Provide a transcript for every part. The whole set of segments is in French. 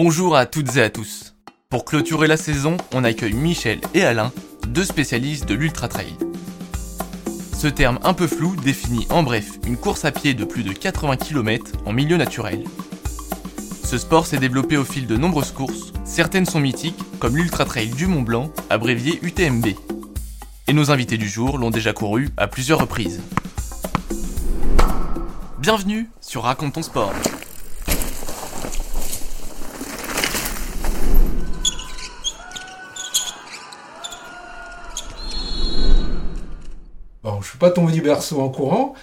Bonjour à toutes et à tous. Pour clôturer la saison, on accueille Michel et Alain, deux spécialistes de l'ultra trail. Ce terme un peu flou définit en bref une course à pied de plus de 80 km en milieu naturel. Ce sport s'est développé au fil de nombreuses courses, certaines sont mythiques, comme l'Ultra Trail du Mont Blanc, abrévié UTMB. Et nos invités du jour l'ont déjà couru à plusieurs reprises. Bienvenue sur Raconte ton sport. Pas tombé du berceau en courant,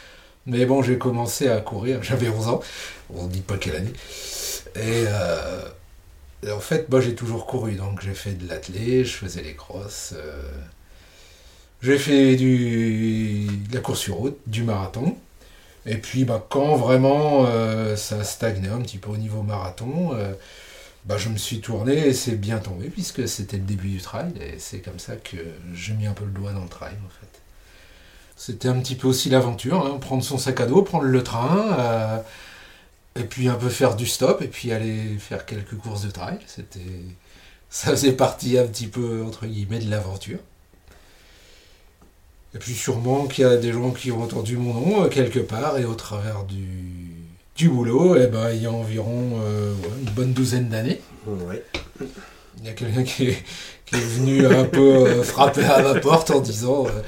mais bon, j'ai commencé à courir, j'avais 11 ans, on ne dit pas quelle année. Et, euh, en fait, j'ai toujours couru, donc j'ai fait de l'athlé, je faisais les crosses, euh, j'ai fait de la course sur route, du marathon. Et puis bah, quand vraiment euh, ça stagnait un petit peu au niveau marathon, bah, je me suis tourné et c'est bien tombé puisque c'était le début du trail et c'est comme ça que j'ai mis un peu le doigt dans le trail en fait. C'était un petit peu aussi l'aventure, hein, prendre son sac à dos, prendre le train, euh, et puis un peu faire du stop et puis aller faire quelques courses de trail. C'était, ça faisait partie un petit peu entre guillemets de l'aventure. Et puis sûrement qu'il y a des gens qui ont entendu mon nom euh, quelque part et au travers du, du boulot, eh ben, il y a environ euh, ouais, une bonne douzaine d'années. Ouais. Il y a quelqu'un qui est, qui est venu un peu euh, frapper à ma porte en disant euh,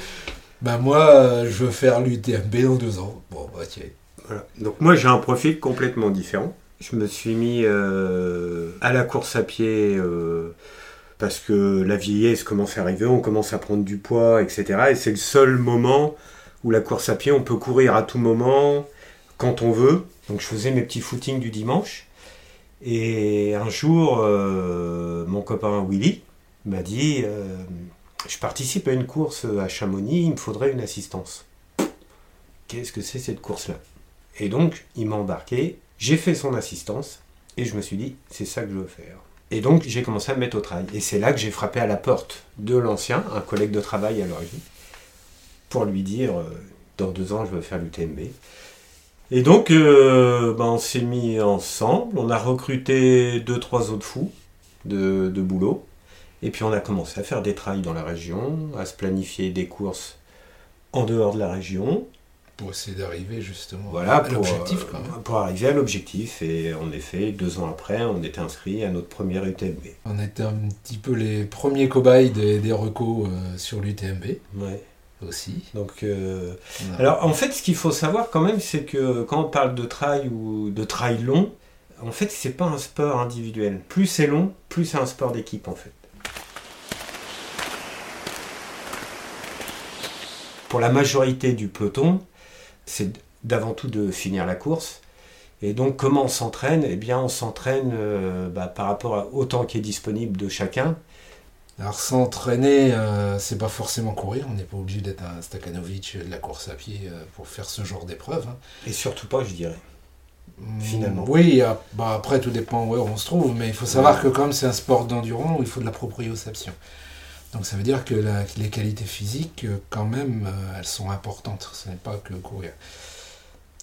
Bah, moi, euh, je veux faire l'UTMB dans deux ans. Bon, bah, tiens. Voilà. Donc moi j'ai un profil complètement différent. Je me suis mis euh, à la course à pied euh, parce que la vieillesse commence à arriver, on commence à prendre du poids, etc. Et c'est le seul moment où la course à pied, on peut courir à tout moment, quand on veut. Donc je faisais mes petits footings du dimanche. Et un jour, mon copain Willy m'a dit, je participe à une course à Chamonix, il me faudrait une assistance. Qu'est-ce que c'est cette course-là? Et donc, il m'a embarqué, j'ai fait son assistance, et je me suis dit, c'est ça que je veux faire. Et donc, j'ai commencé à me mettre au travail. Et c'est là que j'ai frappé à la porte de l'ancien, un collègue de travail à l'origine, pour lui dire, euh, dans deux ans, je veux faire l'UTMB. Et donc, euh, ben, on s'est mis ensemble, on a recruté deux, trois autres fous de boulot, et puis on a commencé à faire des trails dans la région, à se planifier des courses en dehors de la région, Pour essayer d'arriver justement voilà, à pour, l'objectif euh, quand même. pour arriver à l'objectif. Et en effet, deux ans après, on était inscrit à notre première UTMB. On était un petit peu les premiers cobayes des, des recos euh, sur l'UTMB Ouais. aussi. Donc, euh, alors en fait, ce qu'il faut savoir quand même, c'est que quand on parle de trail ou de trail long, en fait, c'est pas un sport individuel. Plus c'est long, plus c'est un sport d'équipe en fait. Pour la majorité du peloton, c'est d'avant tout de finir la course. Et donc, comment on s'entraîne? Eh bien, on s'entraîne euh, bah, par rapport à- au temps qui est disponible de chacun. Alors s'entraîner, euh, c'est pas forcément courir, on n'est pas obligé d'être un Stakanovic de la course à pied euh, pour faire ce genre d'épreuve. hein. Et surtout pas, je dirais. Mm, Finalement. Oui, ah, bah après tout dépend où on se trouve, mais il faut savoir que comme c'est un sport d'endurance il faut de la proprioception. Donc ça veut dire que les qualités physiques, euh, quand même, euh, elles sont importantes, ce n'est pas que courir.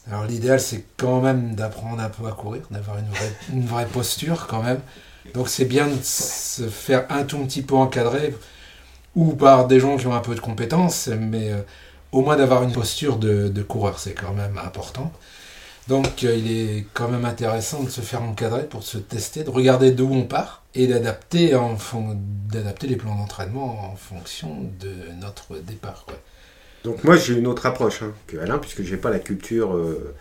Alors l'idéal c'est quand même d'apprendre un peu à courir, d'avoir une vraie, posture quand même. Donc c'est bien de se faire un tout petit peu encadrer, ou par des gens qui ont un peu de compétences, mais euh, au moins d'avoir une posture de, coureur, c'est quand même important. Donc il est quand même intéressant de se faire encadrer pour se tester, de regarder d'où on part et d'adapter en fon- d'adapter les plans d'entraînement en fonction de notre départ. quoi. Donc moi j'ai une autre approche hein, que Alain puisque j'ai pas la culture euh,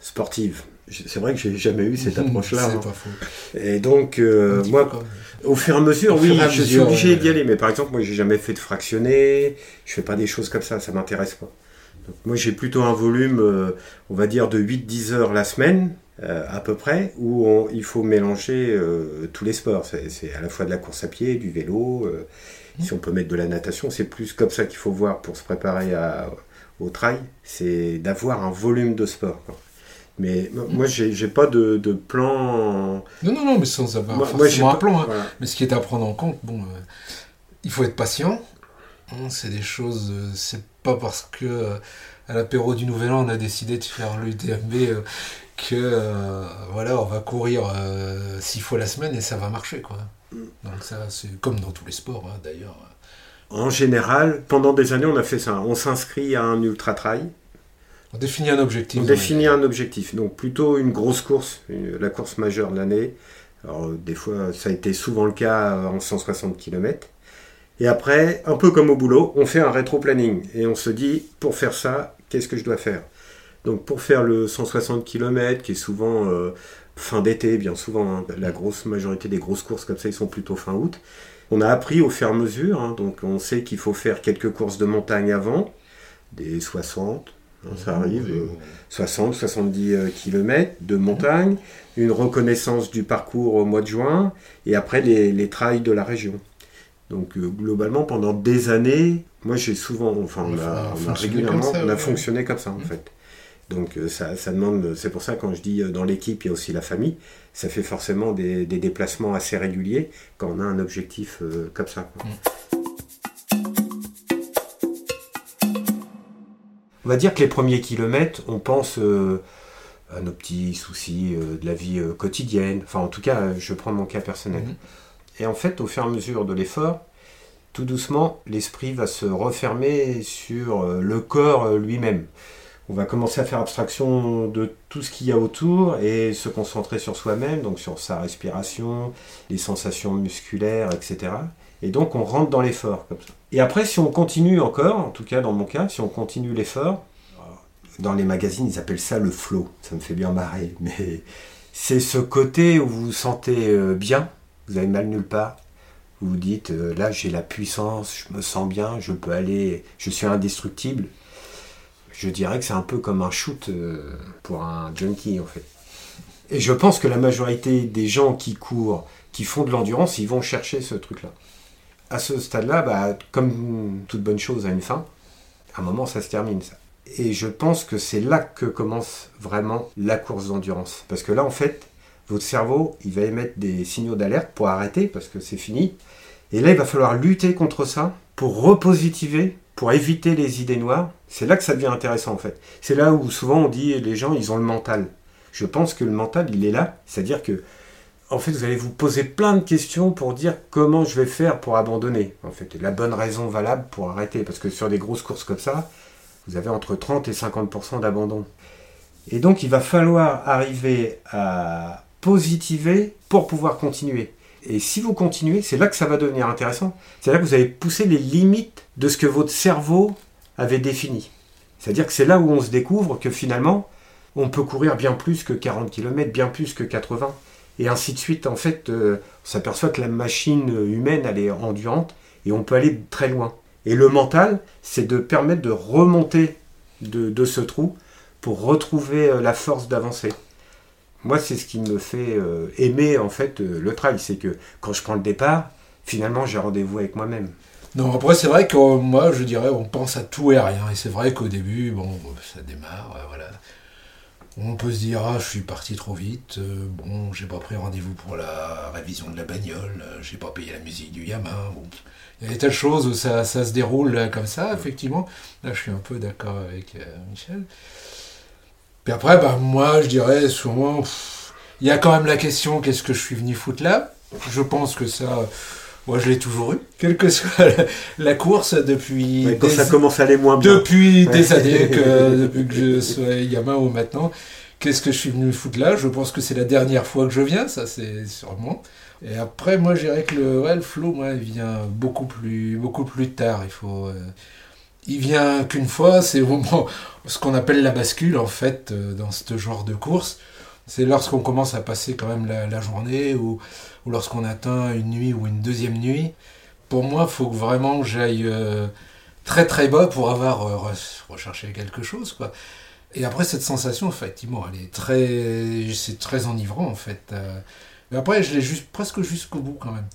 sportive. C'est vrai que j'ai jamais eu cette approche-là. C'est hein. pas faux. Et donc euh, moi, comme- au fur et à mesure, Au oui, à je suis obligé d'y aller. Mais par exemple, moi j'ai jamais fait de fractionné, je fais pas des choses comme ça, ça m'intéresse pas. Donc, moi j'ai plutôt un volume, euh, on va dire de 8-10 heures la semaine. Euh, à peu près, où on- il faut mélanger euh, tous les sports. C'est à la fois de la course à pied, du vélo, euh, si on peut mettre de la natation, c'est plus comme ça qu'il faut voir pour se préparer à, au trail, c'est d'avoir un volume de sport. quoi. Mais m- moi, j'ai pas de, de plan. Non, non, non, mais sans avoir Moi- moi, forcément un plan. hein. voilà. Mais ce qui est à prendre en compte, bon, il faut être patient. Hein, c'est des choses, c'est pas parce que à l'apéro du Nouvel An on a décidé de faire l'UTMB que euh, voilà, on va courir euh, six fois la semaine et ça va marcher quoi. Mm. Donc ça, c'est comme dans tous les sports hein, d'ailleurs. En général, pendant des années, on a fait ça. On s'inscrit à un ultra trail. On définit un objectif. On définit un objectif. Donc plutôt une grosse course, une- la course majeure de l'année. Alors des fois, ça a été souvent le cas en 160 km. Et après, un peu comme au boulot, on fait un rétro-planning. Et on se dit, pour faire ça, qu'est-ce que je dois faire? Donc pour faire le 160 km, qui est souvent euh, fin d'été, bien souvent, hein, la grosse majorité des grosses courses comme ça, ils sont plutôt fin août. On a appris au fur et à mesure, hein, donc on sait qu'il faut faire quelques courses de montagne avant, des 60, hein, ça arrive, Oui, euh, 60, 70 km de montagne, une reconnaissance du parcours au mois de juin, et après les, les trails de la région. Donc euh, globalement, pendant des années, moi j'ai souvent, enfin on On a a, on a fonctionné régulièrement, ça, on a ouais. fonctionné comme ça en Mhm. fait. Donc euh, ça, ça demande, c'est pour ça quand je dis euh, dans l'équipe, il y a aussi la famille, ça fait forcément des, des déplacements assez réguliers quand on a un objectif euh, comme ça. On va dire que les premiers kilomètres, on pense euh, à nos petits soucis euh, de la vie euh, quotidienne. Enfin, en tout cas, je prends mon cas personnel. Mhm. Et en fait, au fur et à mesure de l'effort, tout doucement, l'esprit va se refermer sur euh, le corps euh, lui-même. On va commencer à faire abstraction de tout ce qu'il y a autour et se concentrer sur soi-même, donc sur sa respiration, les sensations musculaires, etc. Et donc on rentre dans l'effort comme ça. Et après, si on continue encore, en tout cas dans mon cas, si on continue l'effort, dans les magazines, ils appellent ça le flow. Ça me fait bien marrer, mais c'est ce côté où vous vous sentez euh, bien, vous avez mal nulle part. Vous vous dites, euh, là j'ai la puissance, je me sens bien, je peux aller, je suis indestructible. Je dirais que c'est un peu comme un shoot euh, pour un junkie en fait. Et je pense que la majorité des gens qui courent, qui font de l'endurance, ils vont chercher ce truc-là. À ce stade-là, bah, comme toute bonne chose a une fin, à un moment ça se termine. Et je pense que c'est là que commence vraiment la course d'endurance. Parce que là, en fait, votre cerveau, il va émettre des signaux d'alerte pour arrêter, parce que c'est fini. Et là, il va falloir lutter contre ça pour repositiver, pour éviter les idées noires. C'est là que ça devient intéressant, en fait. C'est là où souvent on dit, les gens, ils ont le mental. Je pense que le mental, il est là. C'est-à-dire que, en fait, vous allez vous poser plein de questions pour dire comment je vais faire pour abandonner. En fait, la bonne raison valable pour arrêter. Parce que sur des grosses courses comme ça, vous avez entre 30 et 50% d'abandon. Et donc, il va falloir arriver à positiver pour pouvoir continuer. Et si vous continuez, c'est là que ça va devenir intéressant. C'est là que vous allez pousser les limites de ce que votre cerveau avait défini. C'est-à-dire que c'est là où on se découvre que finalement, on peut courir bien plus que 40 km, bien plus que 80, et ainsi de suite. En fait, euh, on s'aperçoit que la machine humaine, elle est endurante, et on peut aller très loin. Et le mental, c'est de permettre de remonter de, de ce trou pour retrouver euh, la force d'avancer. Moi, c'est ce qui me fait euh, aimer en fait euh, le trail, c'est que quand je prends le départ, finalement, j'ai rendez-vous avec moi-même. Non, après, c'est vrai que euh, moi, je dirais, on pense à tout et à rien. Et c'est vrai qu'au début, bon, ça démarre, voilà. On peut se dire, ah, je suis parti trop vite, bon, j'ai pas pris rendez-vous pour la révision de la bagnole, j'ai pas payé la musique du gamin. Bon. Il y a des tas de choses où ça, ça se déroule comme ça, effectivement. Là, je suis un peu d'accord avec Michel. Puis après, bah, moi, je dirais souvent, il y a quand même la question, qu'est-ce que je suis venu foutre là? Je pense que ça, moi, je l'ai toujours eu, quelle que soit la, la course depuis Ouais, quand des- ça commence à aller moins bien. depuis Ouais. des années, que, depuis que je sois gamin ou maintenant. Qu'est-ce que je suis venu foutre là? Je pense que c'est la dernière fois que je viens, ça c'est sûrement. Et après, moi, je dirais que le, ouais, le flow, moi, il vient beaucoup plus, beaucoup plus tard. Il faut, euh, il vient qu'une fois, c'est au moment, ce qu'on appelle la bascule, en fait, euh, dans ce genre de course. C'est lorsqu'on commence à passer quand même la, journée ou, lorsqu'on atteint une nuit ou une deuxième nuit. Pour moi, il faut que vraiment j'aille euh, très très bas pour avoir euh, re- recherché quelque chose, quoi. Et après, cette sensation, effectivement, elle est très, c'est très enivrant, en fait. Mais après, je l'ai juste, presque jusqu'au bout, quand même.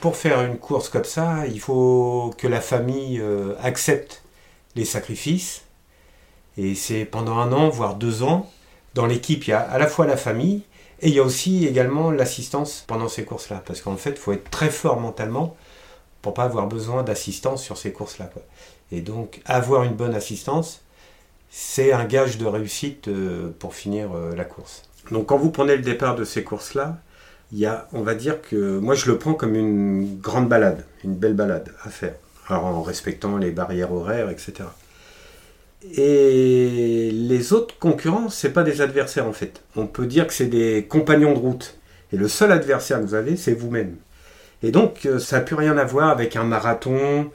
Pour faire une course comme ça, il faut que la famille euh, accepte les sacrifices. Et c'est pendant un an, voire deux ans. Dans l'équipe, il y a à la fois la famille et il y a aussi également l'assistance pendant ces courses-là. Parce qu'en fait, il faut être très fort mentalement pour pas avoir besoin d'assistance sur ces courses-là. Et donc, avoir une bonne assistance, c'est un gage de réussite euh, pour finir euh, la course. Donc, quand vous prenez le départ de ces courses-là, il y a, on va dire que moi je le prends comme une grande balade, une belle balade à faire, alors en respectant les barrières horaires, etc. Et les autres concurrents, c'est pas des adversaires en fait. On peut dire que c'est des compagnons de route. Et le seul adversaire que vous avez, c'est vous-même. Et donc, euh, ça n'a plus rien à voir avec un marathon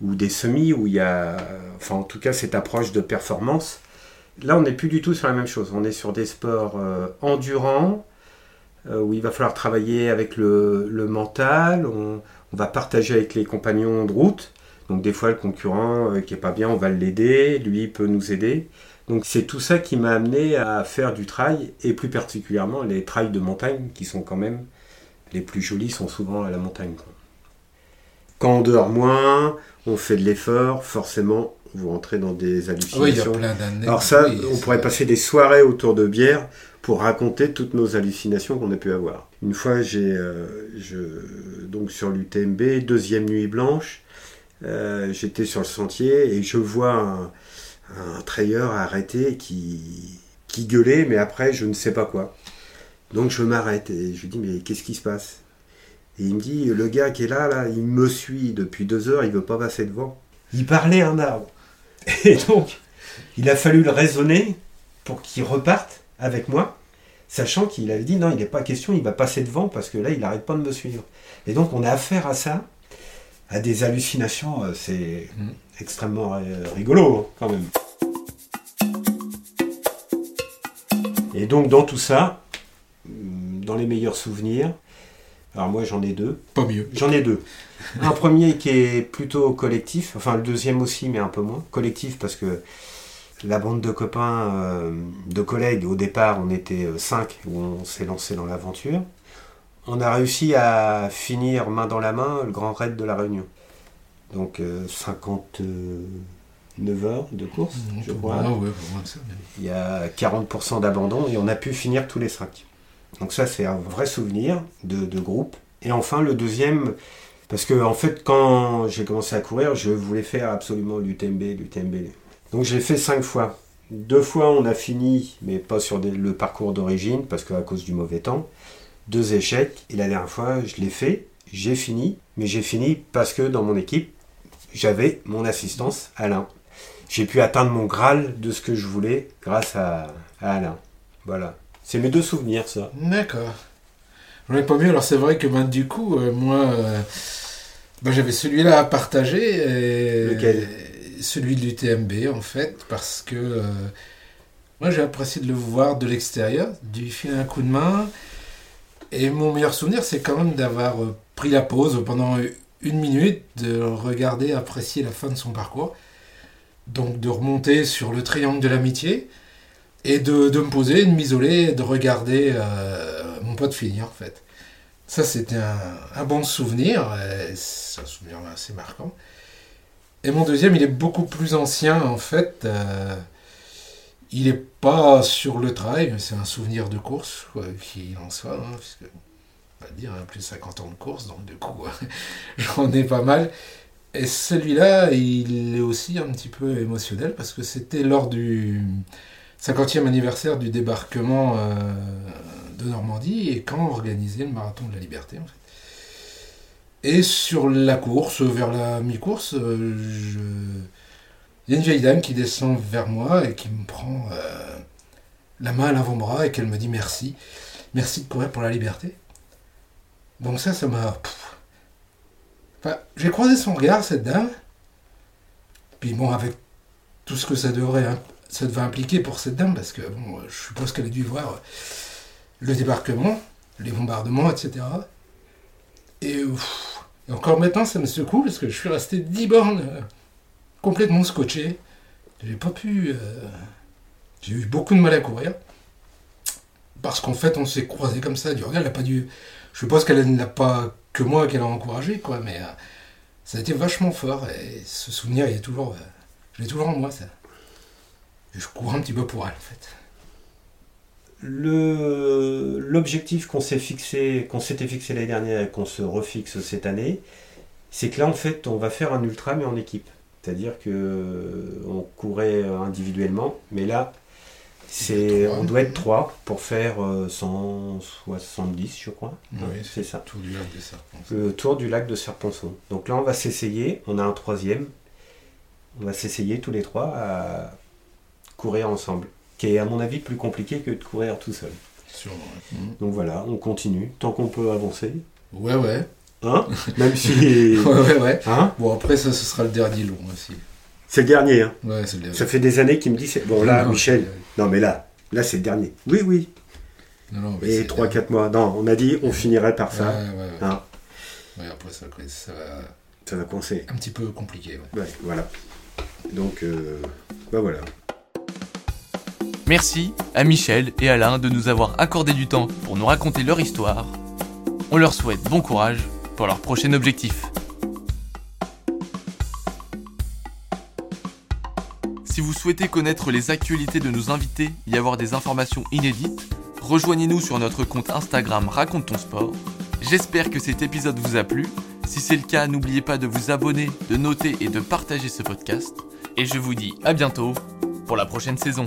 ou des semis où il y a, enfin en tout cas, cette approche de performance. Là, on n'est plus du tout sur la même chose. On est sur des sports euh, endurants, où il va falloir travailler avec le, le mental, on, on, va partager avec les compagnons de route. Donc des fois, le concurrent euh, qui est pas bien, on va l'aider, lui peut nous aider. Donc c'est tout ça qui m'a amené à faire du trail, et plus particulièrement les trails de montagne, qui sont quand même les plus jolis, sont souvent à la montagne. Quoi. Quand on dort moins, on fait de l'effort, forcément, vous rentrez dans des hallucinations. Oui, il y a plein d'années. Alors ça, Oui, on pourrait passer des soirées autour de bière pour raconter toutes nos hallucinations qu'on a pu avoir. Une fois, j'ai euh, donc sur l'UTMB, deuxième nuit blanche, euh, j'étais sur le sentier et je vois un, un arrêté qui, qui gueulait, mais après, je ne sais pas quoi. Donc je m'arrête et je lui dis, mais qu'est-ce qui se passe? Et il me dit, le gars qui est là, là, il me suit depuis deux heures, il veut pas passer devant. Il parlait un arbre. Et donc, il a fallu le raisonner pour qu'il reparte avec moi, sachant qu'il avait dit non, il n'est pas question, il va passer devant parce que là, il n'arrête pas de me suivre. Et donc, on a affaire à ça, à des hallucinations, euh, c'est Mm. extrêmement euh, rigolo hein, quand même. Et donc, dans tout ça, hum, dans les meilleurs souvenirs, alors moi j'en ai deux, Pas mieux. J'en ai deux. Un premier qui est plutôt collectif, enfin le deuxième aussi, mais un peu moins. Collectif parce que la bande de copains, euh, de collègues, au départ on était euh, cinq où on s'est lancé dans l'aventure. On a réussi à finir main dans la main le grand raid de la Réunion. Donc euh, 59 heures de course, je crois. Ouais, Il y a 40% d'abandon et on a pu finir tous les cinq. Donc ça, c'est un vrai souvenir de, de groupe. Et enfin, le deuxième, parce que en fait, quand j'ai commencé à courir, je voulais faire absolument l'UTMB, l'UTMB. Donc j'ai fait cinq fois. Deux fois, on a fini, mais pas sur des- le parcours d'origine, parce qu'à cause du mauvais temps. Deux échecs. Et la dernière fois, je l'ai fait, j'ai fini, mais j'ai fini parce que dans mon équipe, j'avais mon assistance, Alain. J'ai pu atteindre mon Graal de ce que je voulais grâce à, à Alain. Voilà. C'est mes deux souvenirs, ça. D'accord. J'en ai pas mieux. Alors c'est vrai que ben, du coup, euh, moi, euh, ben, j'avais celui-là à partager. Et Lequel? Celui de l'UTMB en fait, parce que euh, moi j'ai apprécié de le voir de l'extérieur, lui filer un coup de main. Et mon meilleur souvenir, c'est quand même d'avoir euh, pris la pause pendant une minute, de regarder, apprécier la fin de son parcours. Donc de remonter sur le triangle de l'amitié et de, de me poser, de m'isoler, de regarder euh, mon pote finir en fait. Ça c'était un, un bon souvenir, c'est un souvenir assez marquant. Et mon deuxième, il est beaucoup plus ancien en fait. euh, il n'est pas sur le trail, mais c'est un souvenir de course, quoi, qu'il en soit, hein, puisque, on va dire, hein, plus de 50 ans de course, donc du coup, j'en ai pas mal. Et celui-là, il est aussi un petit peu émotionnel, parce que c'était lors du 50e anniversaire du débarquement euh, de Normandie, et quand organisait le marathon de la liberté, en fait. Et sur la course, vers la mi-course, euh, je... il y a une vieille dame qui descend vers moi et qui me prend euh, la main à l'avant-bras et qu'elle me dit merci. Merci de courir pour la liberté. Donc ça, ça m'a... Enfin, j'ai croisé son regard, cette dame. Puis bon, avec tout ce que ça devrait, hein, ça devait impliquer pour cette dame, parce que bon, je suppose qu'elle a dû voir le débarquement, les bombardements, etc. Et, et encore maintenant, ça me secoue parce que je suis resté 10 bornes euh, complètement scotché. J'ai pas pu. euh, j'ai eu beaucoup de mal à courir. Parce qu'en fait, on s'est croisés comme ça du regard. Elle a pas dû. Je suppose qu'elle n'a pas que moi qu'elle a encouragé, quoi. Mais euh, ça a été vachement fort. Et ce souvenir, il est toujours. je l'ai toujours en moi, ça. Et je cours un petit peu pour elle, en fait. L'objectif qu'on s'est fixé, qu'on s'était fixé l'année dernière et qu'on se refixe cette année, c'est que là, en fait, on va faire un ultra, mais en équipe. C'est-à-dire que euh, on courait individuellement, mais là, c'est, on doit être trois pour faire euh, 170, je crois. Oui, c'est ça. Tout du lac serpents. Le tour du lac de Serponçon. Donc là, on va s'essayer. On a un troisième. On va s'essayer tous les trois à courir ensemble. Qui est, à mon avis, plus compliqué que de courir tout seul. Sûrement. ouais. Mhm. Donc voilà, on continue tant qu'on peut avancer. Ouais, ouais. Hein Même si. Ouais, ouais, ouais. Hein Bon, après, ça, ce sera le dernier long aussi. C'est le dernier. Hein. Ouais, c'est le dernier. Ça fait des années qu'il me dit. Bon, là, Non, Michel. Non, mais là, là, c'est le dernier. Oui, oui. Non, non, mais Et c'est- 3-4 mois. Non, on a dit on finirait par Ouais, ça. ouais, ouais. Hein, Ouais, après, ça, ça va ça va coincer. un petit peu compliqué. Ouais. Ouais, voilà. Donc, euh, bah voilà. Merci à Michel et Alain de nous avoir accordé du temps pour nous raconter leur histoire. On leur souhaite bon courage pour leur prochain objectif. Si vous souhaitez connaître les actualités de nos invités et avoir des informations inédites, rejoignez-nous sur notre compte Instagram Raconte ton sport. J'espère que cet épisode vous a plu. Si c'est le cas, n'oubliez pas de vous abonner, de noter et de partager ce podcast. Et je vous dis à bientôt pour la prochaine saison.